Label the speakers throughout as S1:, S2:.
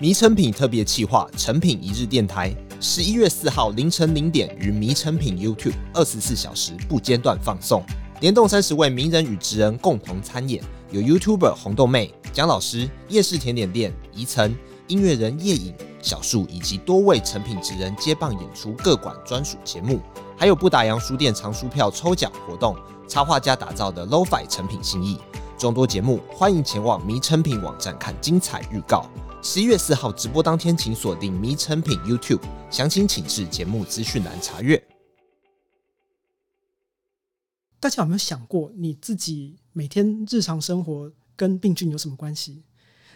S1: 迷成品特别企划成品一日电台，十一月四号凌晨零点于迷成品 YouTube 二十四小时不间断放送，联动三十位名人与职人共同参演，有 YouTuber 红豆妹、蒋老师、夜市甜点店宜晨、音乐人夜影、小树以及多位成品职人接棒演出各馆专属节目，还有不打烊书店藏书票抽奖活动，插画家打造的 Lo-Fi 成品心意，众多节目，欢迎前往迷成品网站看精彩预告。十一月四号直播当天，请锁定迷成品 YouTube，详情请至节目资讯栏查阅。
S2: 大家有没有想过，你自己每天日常生活跟病菌有什么关系？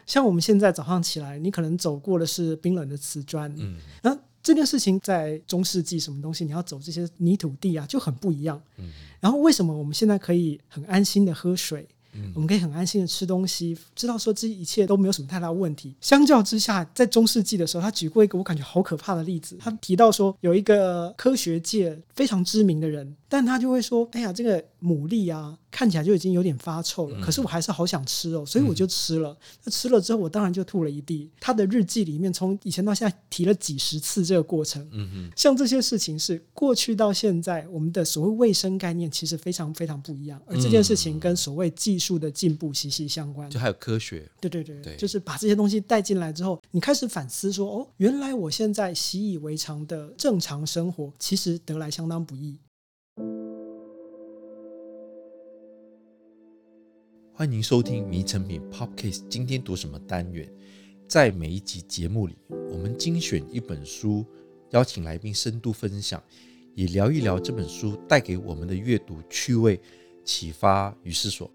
S2: 像我们现在早上起来，你可能走过的是冰冷的瓷砖，嗯，那这件事情在中世纪什么东西，你要走这些泥土地啊，就很不一样，嗯。然后为什么我们现在可以很安心的喝水？我们可以很安心的吃东西，知道说这一切都没有什么太大问题。相较之下，在中世纪的时候，他举过一个我感觉好可怕的例子。他提到说，有一个科学界非常知名的人，但他就会说：“哎呀，这个牡蛎啊。”看起来就已经有点发臭了，可是我还是好想吃哦，所以我就吃了。那吃了之后，我当然就吐了一地。他的日记里面，从以前到现在提了几十次这个过程。嗯嗯，像这些事情是过去到现在，我们的所谓卫生概念其实非常非常不一样。而这件事情跟所谓技术的进步息息相关。
S3: 就还有科学，
S2: 对对对，对，就是把这些东西带进来之后，你开始反思说：哦，原来我现在习以为常的正常生活，其实得来相当不易。
S3: 欢迎收听《迷成品 Podcast》，今天读什么单元？在每一集节目里，我们精选一本书，邀请来宾深度分享，也聊一聊这本书带给我们的阅读趣味、启发与思索。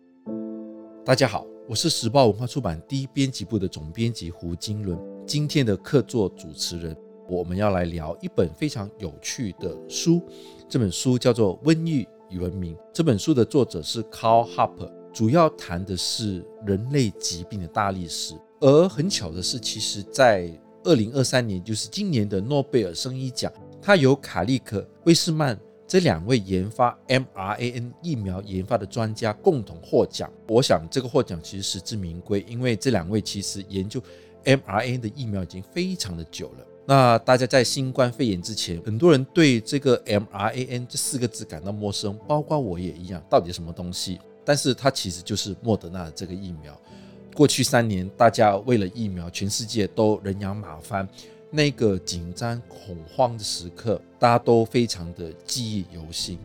S3: 大家好，我是时报文化出版第一编辑部的总编辑胡金伦，今天的客座主持人，我们要来聊一本非常有趣的书。这本书叫做《瘟疫与文明》，这本书的作者是 Carl Harper。主要谈的是人类疾病的大历史，而很巧的是，其实，在二零二三年，就是今年的诺贝尔生医奖，它由卡利克、威斯曼这两位研发 mRNA 疫苗研发的专家共同获奖。我想，这个获奖其实实至名归，因为这两位其实研究 mRNA 的疫苗已经非常的久了。那大家在新冠肺炎之前，很多人对这个 mRNA 这四个字感到陌生，包括我也一样，到底什么东西？但是它其实就是莫德纳的这个疫苗。过去三年，大家为了疫苗，全世界都人仰马翻，那个紧张恐慌的时刻，大家都非常的记忆犹新。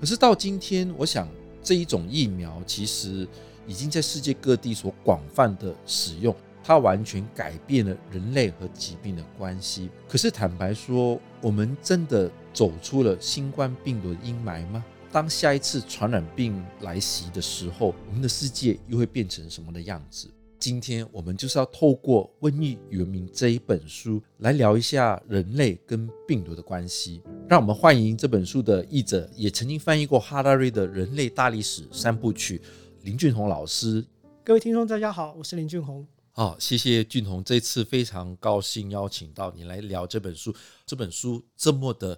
S3: 可是到今天，我想这一种疫苗其实已经在世界各地所广泛的使用，它完全改变了人类和疾病的关系。可是坦白说，我们真的走出了新冠病毒的阴霾吗？当下一次传染病来袭的时候，我们的世界又会变成什么的样子？今天我们就是要透过《瘟疫与文明》这一本书来聊一下人类跟病毒的关系。让我们欢迎这本书的译者，也曾经翻译过哈拉瑞的人类大历史三部曲，林俊宏老师。
S2: 各位听众，大家好，我是林俊宏。
S3: 好，谢谢俊宏，这次非常高兴邀请到你来聊这本书。这本书这么的。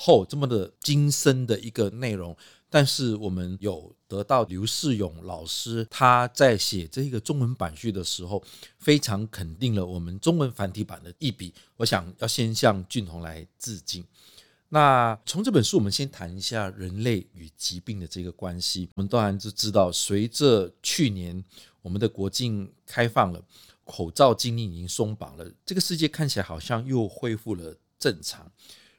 S3: 后这么的精深的一个内容，但是我们有得到刘世勇老师他在写这个中文版序的时候，非常肯定了我们中文繁体版的一笔。我想要先向俊宏来致敬。那从这本书，我们先谈一下人类与疾病的这个关系。我们当然就知道，随着去年我们的国境开放了，口罩禁令已经松绑了，这个世界看起来好像又恢复了正常。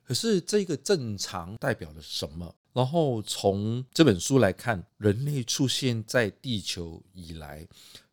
S3: 可是这个正常代表了什么？然后从这本书来看，人类出现在地球以来，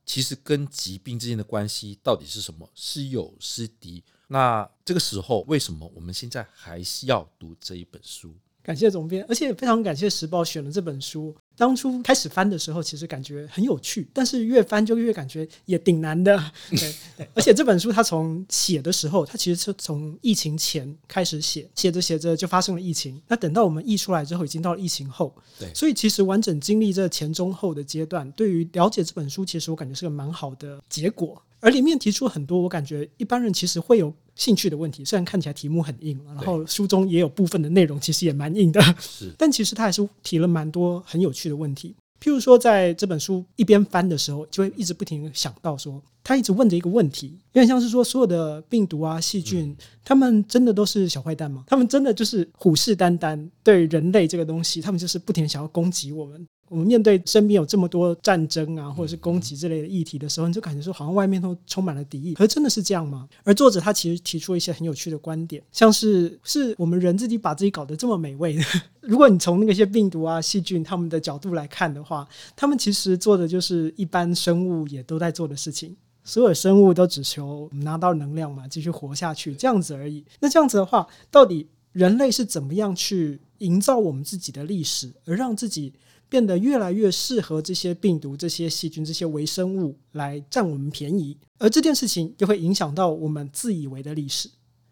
S3: 其实跟疾病之间的关系到底是什么？是友是敌？那这个时候，为什么我们现在还是要读这一本书？
S2: 感谢总编，而且非常感谢时报选了这本书。当初开始翻的时候，其实感觉很有趣，但是越翻就越感觉也挺难的。对，对，而且这本书它从写的时候，它其实是从疫情前开始写，写着写着就发生了疫情。那等到我们译出来之后，已经到了疫情后。对，所以其实完整经历这前中后的阶段，对于了解这本书，其实我感觉是个蛮好的结果。而里面提出很多我感觉一般人其实会有兴趣的问题，虽然看起来题目很硬，然后书中也有部分的内容其实也蛮硬的，是，但其实他还是提了蛮多很有趣的问题。譬如说，在这本书一边翻的时候，就会一直不停想到说，他一直问着一个问题，有点像是说，所有的病毒啊、细菌，他们真的都是小坏蛋吗？他们真的就是虎视眈眈对人类这个东西，他们就是不停想要攻击我们。我们面对身边有这么多战争啊，或者是攻击之类的议题的时候，你就感觉说好像外面都充满了敌意。可是真的是这样吗？而作者他其实提出了一些很有趣的观点，像是是我们人自己把自己搞得这么美味的。如果你从那些病毒啊、细菌他们的角度来看的话，他们其实做的就是一般生物也都在做的事情。所有生物都只求拿到能量嘛，继续活下去这样子而已。那这样子的话，到底人类是怎么样去营造我们自己的历史，而让自己变得越来越适合这些病毒、这些细菌、这些微生物来占我们便宜，而这件事情就会影响到我们自以为的历史。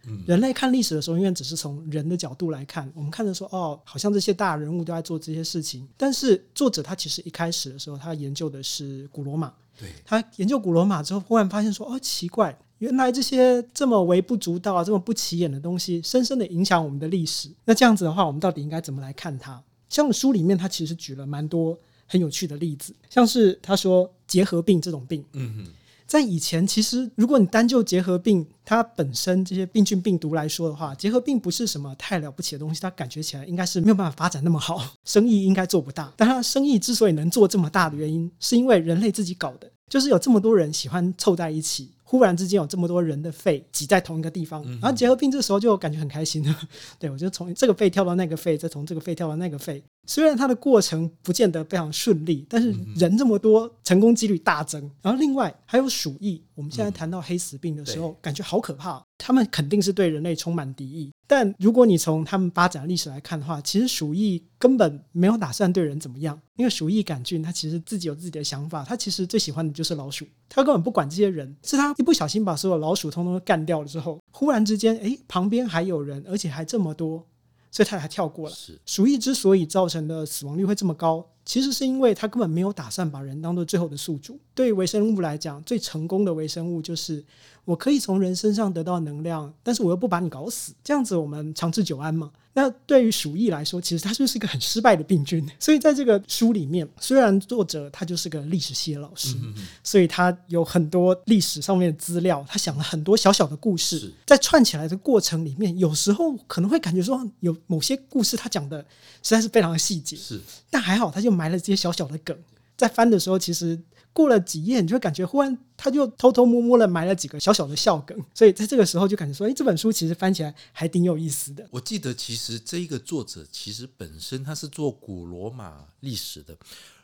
S2: 嗯，人类看历史的时候，永远只是从人的角度来看，我们看着说，哦，好像这些大人物都在做这些事情。但是作者他其实一开始的时候，他研究的是古罗马。对，他研究古罗马之后，忽然发现说，哦，奇怪，原来这些这么微不足道、这么不起眼的东西，深深的影响我们的历史。那这样子的话，我们到底应该怎么来看它？像书里面，他其实举了蛮多很有趣的例子，像是他说结核病这种病，嗯哼，在以前其实如果你单就结核病它本身这些病菌病毒来说的话，结核病不是什么太了不起的东西，它感觉起来应该是没有办法发展那么好，生意应该做不大。但它生意之所以能做这么大的原因，是因为人类自己搞的，就是有这么多人喜欢凑在一起。忽然之间有这么多人的肺挤在同一个地方，然后结核病这时候就感觉很开心了。对，我就从这个肺跳到那个肺，再从这个肺跳到那个肺。虽然它的过程不见得非常顺利，但是人这么多，成功几率大增。然后另外还有鼠疫，我们现在谈到黑死病的时候，感觉好可怕。他们肯定是对人类充满敌意。但如果你从他们发展历史来看的话，其实鼠疫根本没有打算对人怎么样，因为鼠疫杆菌它其实自己有自己的想法，它其实最喜欢的就是老鼠，它根本不管这些人，是它一不小心把所有老鼠通通都干掉了之后，忽然之间，诶，旁边还有人，而且还这么多。所以他才跳过了。鼠疫之所以造成的死亡率会这么高，其实是因为他根本没有打算把人当做最后的宿主。对于微生物来讲，最成功的微生物就是我可以从人身上得到能量，但是我又不把你搞死，这样子我们长治久安嘛。那对于鼠疫来说，其实它就是一个很失败的病菌。所以在这个书里面，虽然作者他就是个历史系的老师，所以他有很多历史上面的资料，他想了很多小小的故事，在串起来的过程里面，有时候可能会感觉说有某些故事他讲的实在是非常的细节，是，但还好他就埋了这些小小的梗，在翻的时候其实。过了几页，你就会感觉忽然他就偷偷摸摸的埋了几个小小的笑梗，所以在这个时候就感觉说，哎，这本书其实翻起来还挺有意思的。
S3: 我记得其实这一个作者其实本身他是做古罗马历史的，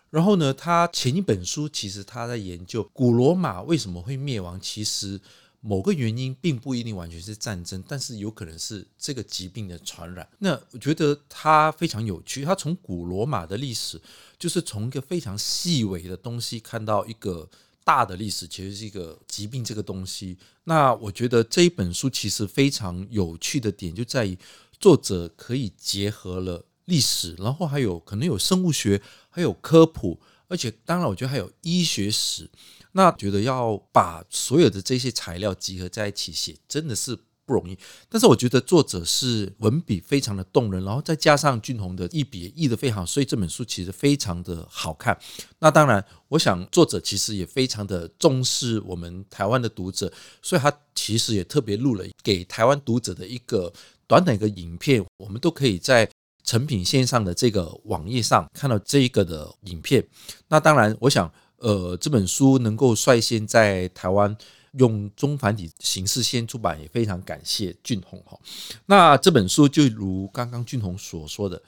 S3: 然后呢，他前一本书其实他在研究古罗马为什么会灭亡，其实。某个原因并不一定完全是战争，但是有可能是这个疾病的传染。那我觉得它非常有趣，他从古罗马的历史，就是从一个非常细微的东西看到一个大的历史，其实是一个疾病这个东西。那我觉得这一本书其实非常有趣的点就在于，作者可以结合了历史，然后还有可能有生物学，还有科普，而且当然我觉得还有医学史。那觉得要把所有的这些材料集合在一起写，真的是不容易。但是我觉得作者是文笔非常的动人，然后再加上俊宏的一笔译得非常好，所以这本书其实非常的好看。那当然，我想作者其实也非常的重视我们台湾的读者，所以他其实也特别录了给台湾读者的一个短短一个影片，我们都可以在成品线上的这个网页上看到这一个的影片。那当然，我想。呃，这本书能够率先在台湾用中繁体形式先出版，也非常感谢俊宏哈。那这本书就如刚刚俊宏所说的，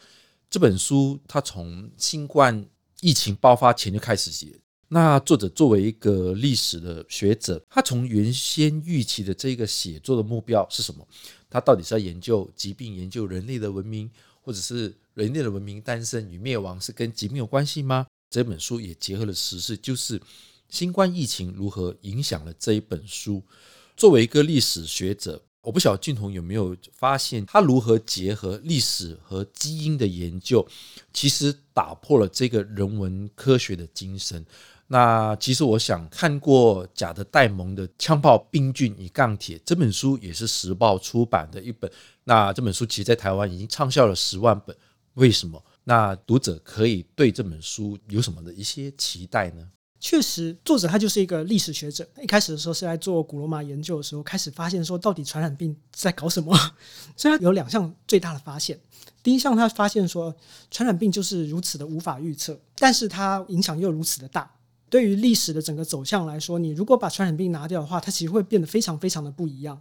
S3: 这本书他从新冠疫情爆发前就开始写。那作者作为一个历史的学者，他从原先预期的这个写作的目标是什么？他到底是要研究疾病，研究人类的文明，或者是人类的文明诞生与灭亡是跟疾病有关系吗？这本书也结合了时事，就是新冠疫情如何影响了这一本书。作为一个历史学者，我不晓得俊宏有没有发现，他如何结合历史和基因的研究，其实打破了这个人文科学的精神。那其实我想看过贾德戴蒙的《枪炮、病菌与钢铁》这本书，也是时报出版的一本。那这本书其实在台湾已经畅销了十万本。为什么？那读者可以对这本书有什么的一些期待呢？
S2: 确实，作者他就是一个历史学者。一开始的时候是在做古罗马研究的时候，开始发现说，到底传染病在搞什么？所以他有两项最大的发现。第一项，他发现说，传染病就是如此的无法预测，但是它影响又如此的大。对于历史的整个走向来说，你如果把传染病拿掉的话，它其实会变得非常非常的不一样。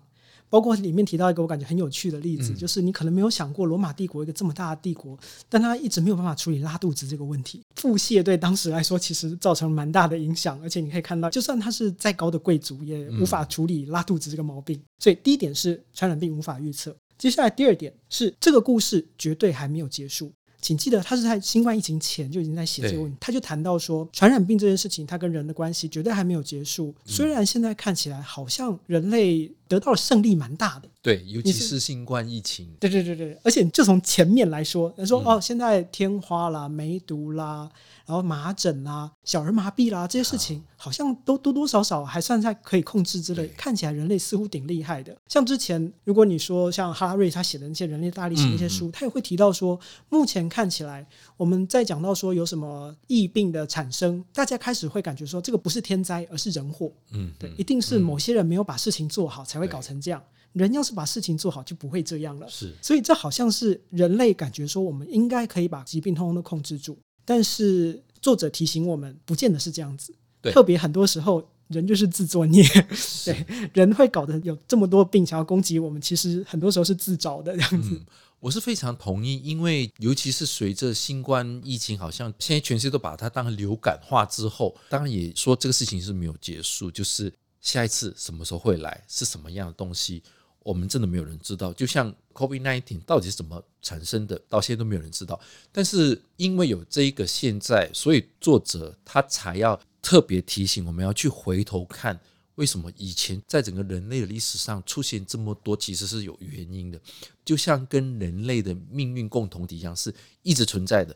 S2: 包括里面提到一个我感觉很有趣的例子，嗯、就是你可能没有想过罗马帝国一个这么大的帝国，但它一直没有办法处理拉肚子这个问题。腹泻对当时来说其实造成蛮大的影响，而且你可以看到，就算他是再高的贵族，也无法处理拉肚子这个毛病。嗯、所以第一点是传染病无法预测。接下来第二点是这个故事绝对还没有结束。请记得，他是在新冠疫情前就已经在写这个问题。他就谈到说，传染病这件事情，它跟人的关系绝对还没有结束。虽然现在看起来好像人类得到了胜利蛮大的，
S3: 对，尤其是新冠疫情。
S2: 对对对对，而且就从前面来说，他说哦，现在天花啦、梅毒啦。然后麻疹啦、啊、小儿麻痹啦、啊、这些事情，好像都多多少少还算在可以控制之类。看起来人类似乎挺厉害的。像之前，如果你说像哈拉瑞他写的那些人类大历史那些书，他也会提到说，目前看起来我们在讲到说有什么疫病的产生，大家开始会感觉说这个不是天灾，而是人祸。嗯，对，一定是某些人没有把事情做好才会搞成这样。人要是把事情做好，就不会这样了。是，所以这好像是人类感觉说我们应该可以把疾病通通都控制住。但是作者提醒我们，不见得是这样子。对，特别很多时候，人就是自作孽。对，人会搞得有这么多病想要攻击我们，其实很多时候是自找的这样子。嗯，
S3: 我是非常同意，因为尤其是随着新冠疫情，好像现在全世界都把它当流感化之后，当然也说这个事情是没有结束，就是下一次什么时候会来，是什么样的东西。我们真的没有人知道，就像 COVID-19 到底是怎么产生的，到现在都没有人知道。但是因为有这一个现在，所以作者他才要特别提醒我们要去回头看，为什么以前在整个人类的历史上出现这么多，其实是有原因的。就像跟人类的命运共同体一样，是一直存在的。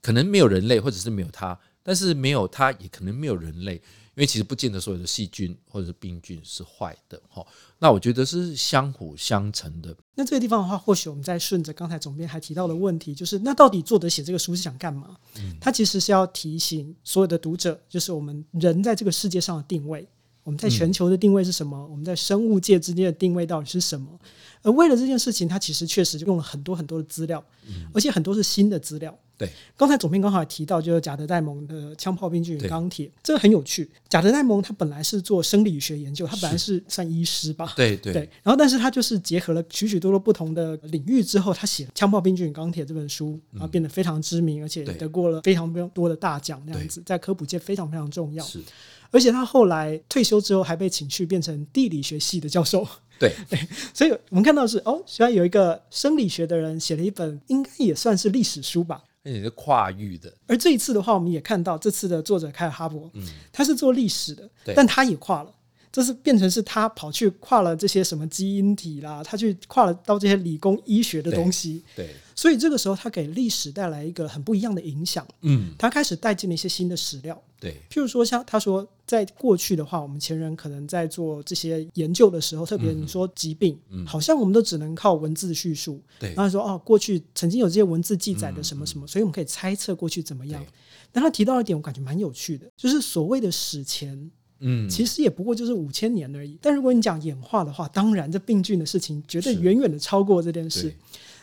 S3: 可能没有人类，或者是没有他，但是没有他也可能没有人类。因为其实不见得所有的细菌或者是病菌是坏的哈，那我觉得是相辅相成的。
S2: 那这个地方的话，或许我们再顺着刚才总编还提到的问题，就是那到底作者写这个书是想干嘛？嗯，他其实是要提醒所有的读者，就是我们人在这个世界上的定位，我们在全球的定位是什么？我们在生物界之间的定位到底是什么？而为了这件事情，他其实确实就用了很多很多的资料，而且很多是新的资料。
S3: 对，
S2: 刚才总编刚好也提到，就是贾德戴蒙的枪炮、病菌与钢铁，这个很有趣。贾德戴蒙他本来是做生理学研究，他本来是算医师吧？
S3: 对对，
S2: 对。然后，但是他就是结合了许许多多不同的领域之后，他写《枪炮、病菌与钢铁》这本书，然后变得非常知名，而且得过了非常非常多的大奖，这样子在科普界非常非常重要。是，而且他后来退休之后，还被请去变成地理学系的教授。
S3: 对
S2: 对，所以我们看到是哦，虽然有一个生理学的人写了一本，应该也算是历史书吧。
S3: 而且是跨域的，
S2: 而这一次的话，我们也看到这次的作者凯尔哈伯，嗯，他是做历史的，
S3: 对，
S2: 但他也跨了，这是变成是他跑去跨了这些什么基因体啦，他去跨了到这些理工医学的东西，
S3: 对。对。
S2: 所以这个时候，他给历史带来一个很不一样的影响。嗯，他开始带进了一些新的史料。
S3: 对，
S2: 譬如说，像他说，在过去的话，我们前人可能在做这些研究的时候，特别你说疾病，嗯，好像我们都只能靠文字叙述。对，然后说哦，过去曾经有这些文字记载的什么什么，所以我们可以猜测过去怎么样。但他提到一点，我感觉蛮有趣的，就是所谓的史前，嗯，其实也不过就是五千年而已。但如果你讲演化的话，当然这病菌的事情绝对远远的超过这件事。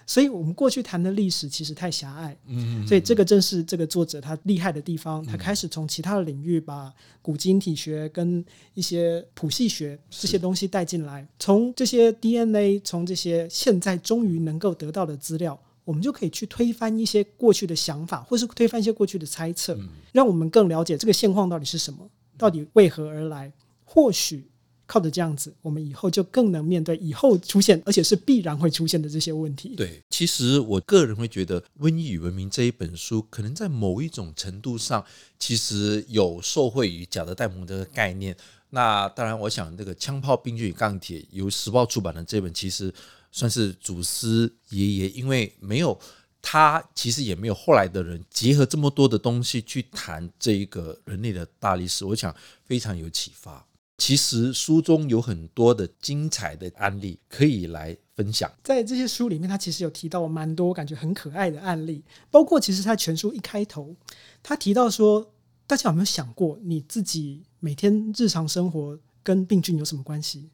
S2: 所以，我们过去谈的历史其实太狭隘。嗯，所以这个正是这个作者他厉害的地方。他开始从其他的领域把古基因体学跟一些谱系学这些东西带进来，从这些 DNA，从这些现在终于能够得到的资料，我们就可以去推翻一些过去的想法，或是推翻一些过去的猜测，让我们更了解这个现况到底是什么，到底为何而来。或许。靠着这样子，我们以后就更能面对以后出现，而且是必然会出现的这些问题。
S3: 对，其实我个人会觉得《瘟疫与文明》这一本书，可能在某一种程度上，其实有受惠于贾德戴蒙这个概念。那当然，我想这个《枪炮、病菌与钢铁》由时报出版的这本，其实算是祖师爷爷，因为没有他，其实也没有后来的人结合这么多的东西去谈这一个人类的大历史，我想非常有启发。其实书中有很多的精彩的案例可以来分享。
S2: 在这些书里面，他其实有提到蛮多感觉很可爱的案例，包括其实他全书一开头，他提到说，大家有没有想过你自己每天日常生活跟病菌有什么关系？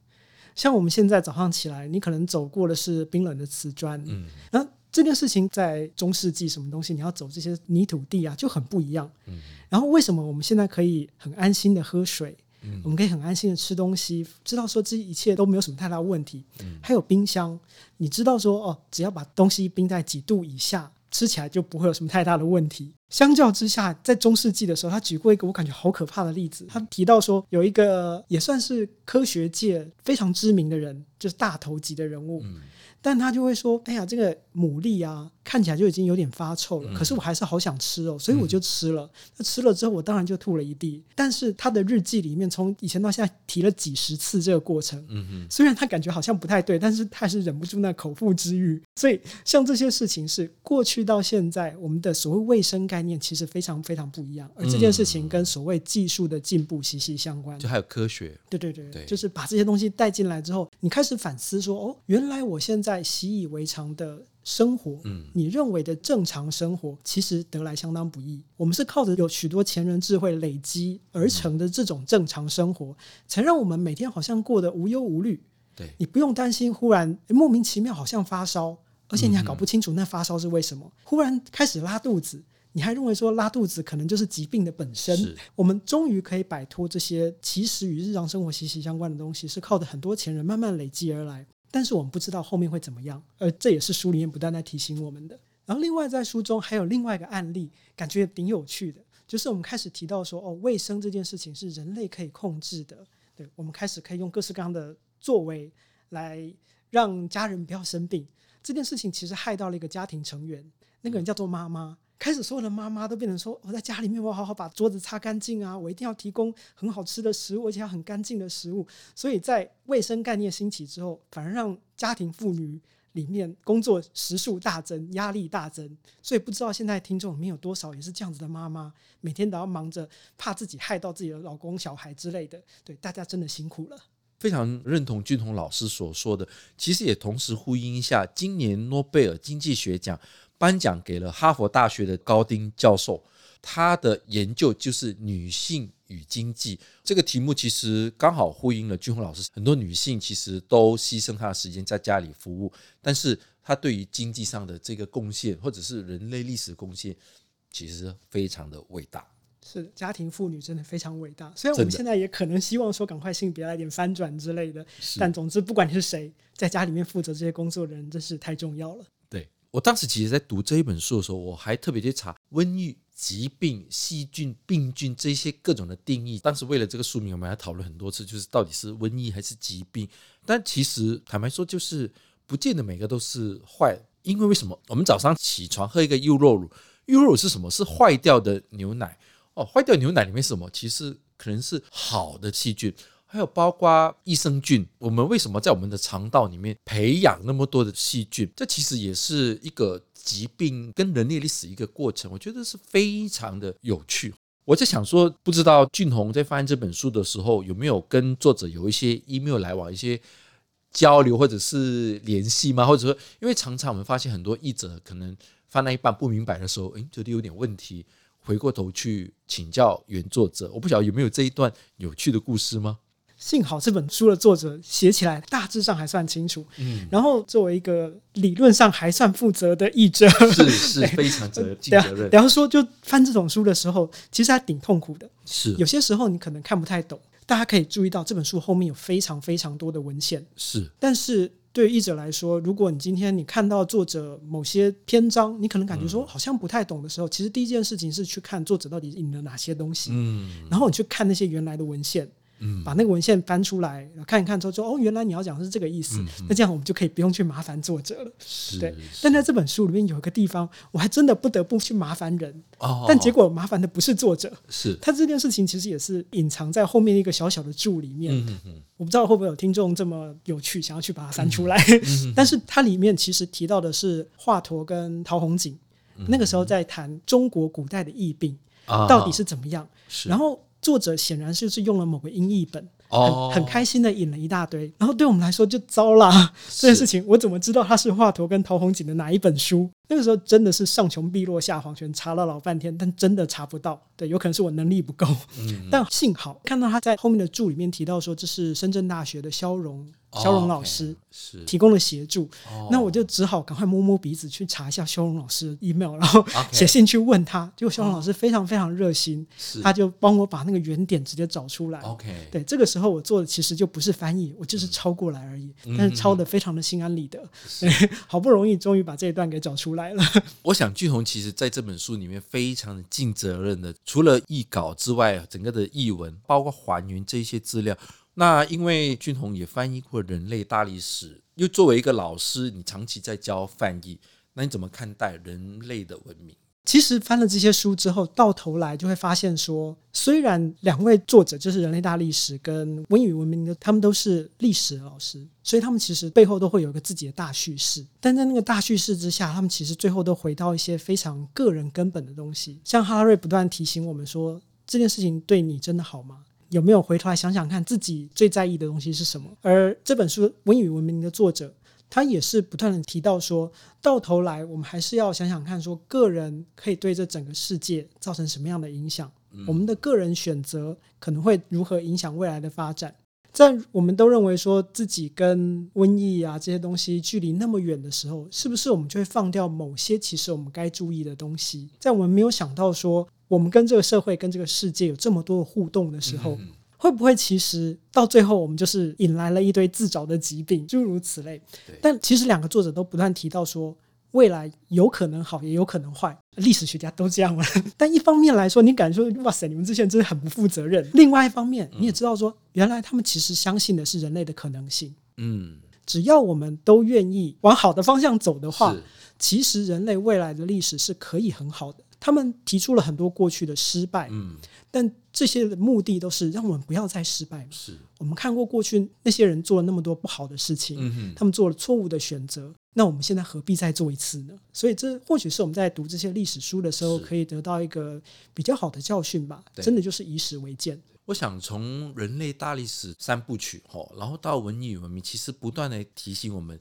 S2: 像我们现在早上起来，你可能走过的是冰冷的瓷砖，嗯，那这件事情在中世纪什么东西，你要走这些泥土地啊，就很不一样，嗯。然后为什么我们现在可以很安心的喝水？嗯，我们可以很安心的吃东西，知道说这一切都没有什么太大问题。嗯，还有冰箱，你知道说哦，只要把东西冰在几度以下，吃起来就不会有什么太大的问题。相较之下，在中世纪的时候，他举过一个我感觉好可怕的例子。他提到说，有一个也算是科学界非常知名的人，就是大头级的人物。嗯但他就会说：“哎呀，这个牡蛎啊，看起来就已经有点发臭了。可是我还是好想吃哦，所以我就吃了。那吃了之后，我当然就吐了一地。但是他的日记里面，从以前到现在提了几十次这个过程。嗯嗯，虽然他感觉好像不太对，但是他还是忍不住那口腹之欲。所以像这些事情，是过去到现在，我们的所谓卫生概念其实非常非常不一样。而这件事情跟所谓技术的进步息息相关。
S3: 就还有科学，
S2: 对对对，就是把这些东西带进来之后，你开始反思说：哦，原来我现在。”在习以为常的生活，嗯，你认为的正常生活，其实得来相当不易。我们是靠着有许多前人智慧累积而成的这种正常生活，才让我们每天好像过得无忧无虑。对，你不用担心忽然莫名其妙好像发烧，而且你还搞不清楚那发烧是为什么，忽然开始拉肚子，你还认为说拉肚子可能就是疾病的本身。我们终于可以摆脱这些其实与日常生活息息相关的东西，是靠着很多前人慢慢累积而来。但是我们不知道后面会怎么样，而这也是书里面不断在提醒我们的。然后另外在书中还有另外一个案例，感觉挺有趣的，就是我们开始提到说，哦，卫生这件事情是人类可以控制的。对，我们开始可以用各式各样的作为来让家人不要生病。这件事情其实害到了一个家庭成员，那个人叫做妈妈。开始所有的妈妈都变成说：“我在家里面，我好好把桌子擦干净啊！我一定要提供很好吃的食物，而且要很干净的食物。”所以在卫生概念兴起之后，反而让家庭妇女里面工作时数大增，压力大增。所以不知道现在听众里面有多少也是这样子的妈妈，每天都要忙着怕自己害到自己的老公、小孩之类的。对，大家真的辛苦了。
S3: 非常认同俊宏老师所说的，其实也同时呼应一下今年诺贝尔经济学奖。颁奖给了哈佛大学的高丁教授，他的研究就是女性与经济这个题目，其实刚好呼应了俊宏老师。很多女性其实都牺牲她的时间在家里服务，但是她对于经济上的这个贡献，或者是人类历史贡献，其实非常的伟大。
S2: 是的，家庭妇女真的非常伟大。虽然我们现在也可能希望说赶快性别来点翻转之类的，但总之不管你是谁，在家里面负责这些工作的人，真是太重要了。
S3: 我当时其实，在读这一本书的时候，我还特别去查瘟疫、疾病、细菌、病菌这些各种的定义。当时为了这个书名，我们还讨论很多次，就是到底是瘟疫还是疾病。但其实坦白说，就是不见得每个都是坏。因为为什么？我们早上起床喝一个优酪乳，优酪乳是什么？是坏掉的牛奶哦。坏掉牛奶里面什么？其实可能是好的细菌。还有包括益生菌，我们为什么在我们的肠道里面培养那么多的细菌？这其实也是一个疾病跟人类历史一个过程，我觉得是非常的有趣。我在想说，不知道俊宏在翻这本书的时候有没有跟作者有一些 email 来往、一些交流或者是联系吗？或者说，因为常常我们发现很多译者可能翻到一半不明白的时候，诶，觉得有点问题，回过头去请教原作者。我不晓得有没有这一段有趣的故事吗？
S2: 幸好这本书的作者写起来大致上还算清楚，嗯，然后作为一个理论上还算负责的译者，
S3: 是是 非常责 尽责任。
S2: 然后说，就翻这种书的时候，其实还挺痛苦的。
S3: 是
S2: 有些时候你可能看不太懂，大家可以注意到这本书后面有非常非常多的文献。
S3: 是，
S2: 但是对于译者来说，如果你今天你看到作者某些篇章，你可能感觉说好像不太懂的时候，其实第一件事情是去看作者到底引了哪些东西，嗯，然后你去看那些原来的文献。嗯，把那个文献翻出来看一看之后，说哦，原来你要讲的是这个意思。嗯嗯、那这样我们就可以不用去麻烦作者了。
S3: 是，
S2: 对。但在这本书里面有一个地方，我还真的不得不去麻烦人。哦。但结果麻烦的不是作者，是他这件事情其实也是隐藏在后面一个小小的注里面。嗯嗯。我不知道会不会有听众这么有趣，想要去把它翻出来。嗯、但是它里面其实提到的是华佗跟陶弘景，嗯、那个时候在谈中国古代的疫病、哦、到底是怎么样。是。然后。作者显然是是用了某个音译本很很开心的引了一大堆。然后对我们来说就糟了，这件事情我怎么知道他是华佗跟陶弘景的哪一本书？那个时候真的是上穷碧落下黄泉，查了老半天，但真的查不到。对，有可能是我能力不够。嗯、但幸好看到他在后面的注里面提到说，这是深圳大学的肖荣。萧荣老师是提供了协助，那我就只好赶快摸摸鼻子去查一下肖荣老师的 email，然后写信去问他。结果肖荣老师非常非常热心，哦，他就帮我把那个原点直接找出来。OK，对，这个时候我做的其实就不是翻译，我就是抄过来而已，嗯，但是抄的非常的心安理得。对，好不容易终于把这一段给找出来了。
S3: 我想俊宏其实在这本书里面非常的尽责任的，除了译稿之外，整个的译文包括还原这些资料。那因为俊宏也翻译过人类大历史，又作为一个老师，你长期在教翻译，那你怎么看待人类的文明？
S2: 其实翻了这些书之后，到头来就会发现说，虽然两位作者就是人类大历史跟文艺与文明的，他们都是历史老师，所以他们其实背后都会有一个自己的大叙事。但在那个大叙事之下，他们其实最后都回到一些非常个人根本的东西。像哈瑞不断提醒我们说，这件事情对你真的好吗？有没有回头来想想看，自己最在意的东西是什么？而这本书《文艺与文明》的作者，他也是不断的提到说，到头来我们还是要想想看，说个人可以对这整个世界造成什么样的影响？嗯、我们的个人选择可能会如何影响未来的发展？在我们都认为说自己跟瘟疫啊这些东西距离那么远的时候，是不是我们就会放掉某些其实我们该注意的东西？在我们没有想到说。我们跟这个社会、跟这个世界有这么多的互动的时候，嗯、会不会其实到最后我们就是引来了一堆自找的疾病，诸如此类？但其实两个作者都不断提到说，未来有可能好，也有可能坏。历史学家都这样了。但一方面来说，你感觉说哇塞，你们这些人真的很不负责任。另外一方面，你也知道说，原来他们其实相信的是人类的可能性。嗯，只要我们都愿意往好的方向走的话，其实人类未来的历史是可以很好的。他们提出了很多过去的失败，嗯，但这些的目的都是让我们不要再失败。是我们看过过去那些人做了那么多不好的事情，嗯，他们做了错误的选择，那我们现在何必再做一次呢？所以这或许是我们在读这些历史书的时候可以得到一个比较好的教训吧。真的就是以史为鉴。
S3: 我想从人类大历史三部曲，然后到文艺与文明，其实不断的提醒我们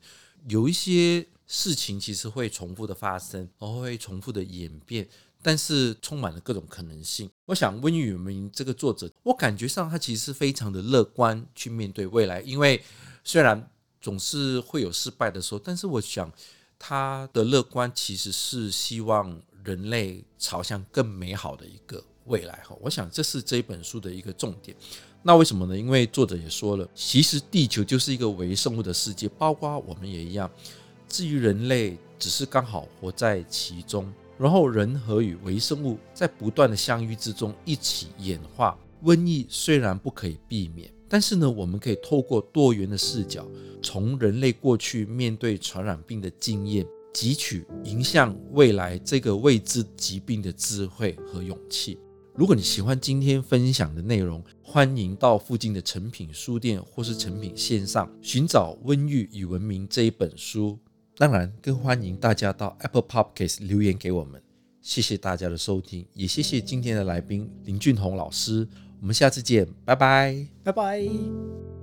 S3: 有一些事情其实会重复的发生，然后会重复的演变。但是充满了各种可能性。我想温宇明这个作者，我感觉上他其实是非常的乐观去面对未来。因为虽然总是会有失败的时候，但是我想他的乐观其实是希望人类朝向更美好的一个未来。哈，我想这是这本书的一个重点。那为什么呢？因为作者也说了，其实地球就是一个微生物的世界，包括我们也一样。至于人类，只是刚好活在其中。然后人和与微生物在不断的相遇之中一起演化。瘟疫虽然不可以避免，但是呢，我们可以透过多元的视角，从人类过去面对传染病的经验，汲取迎向未来这个未知疾病的智慧和勇气。如果你喜欢今天分享的内容，欢迎到附近的诚品书店或是诚品线上寻找《瘟疫与文明》这一本书。当然，更欢迎大家到 Apple Podcast 留言给我们。谢谢大家的收听，也谢谢今天的来宾林俊宏老师。我们下次见，拜拜，
S2: 拜拜。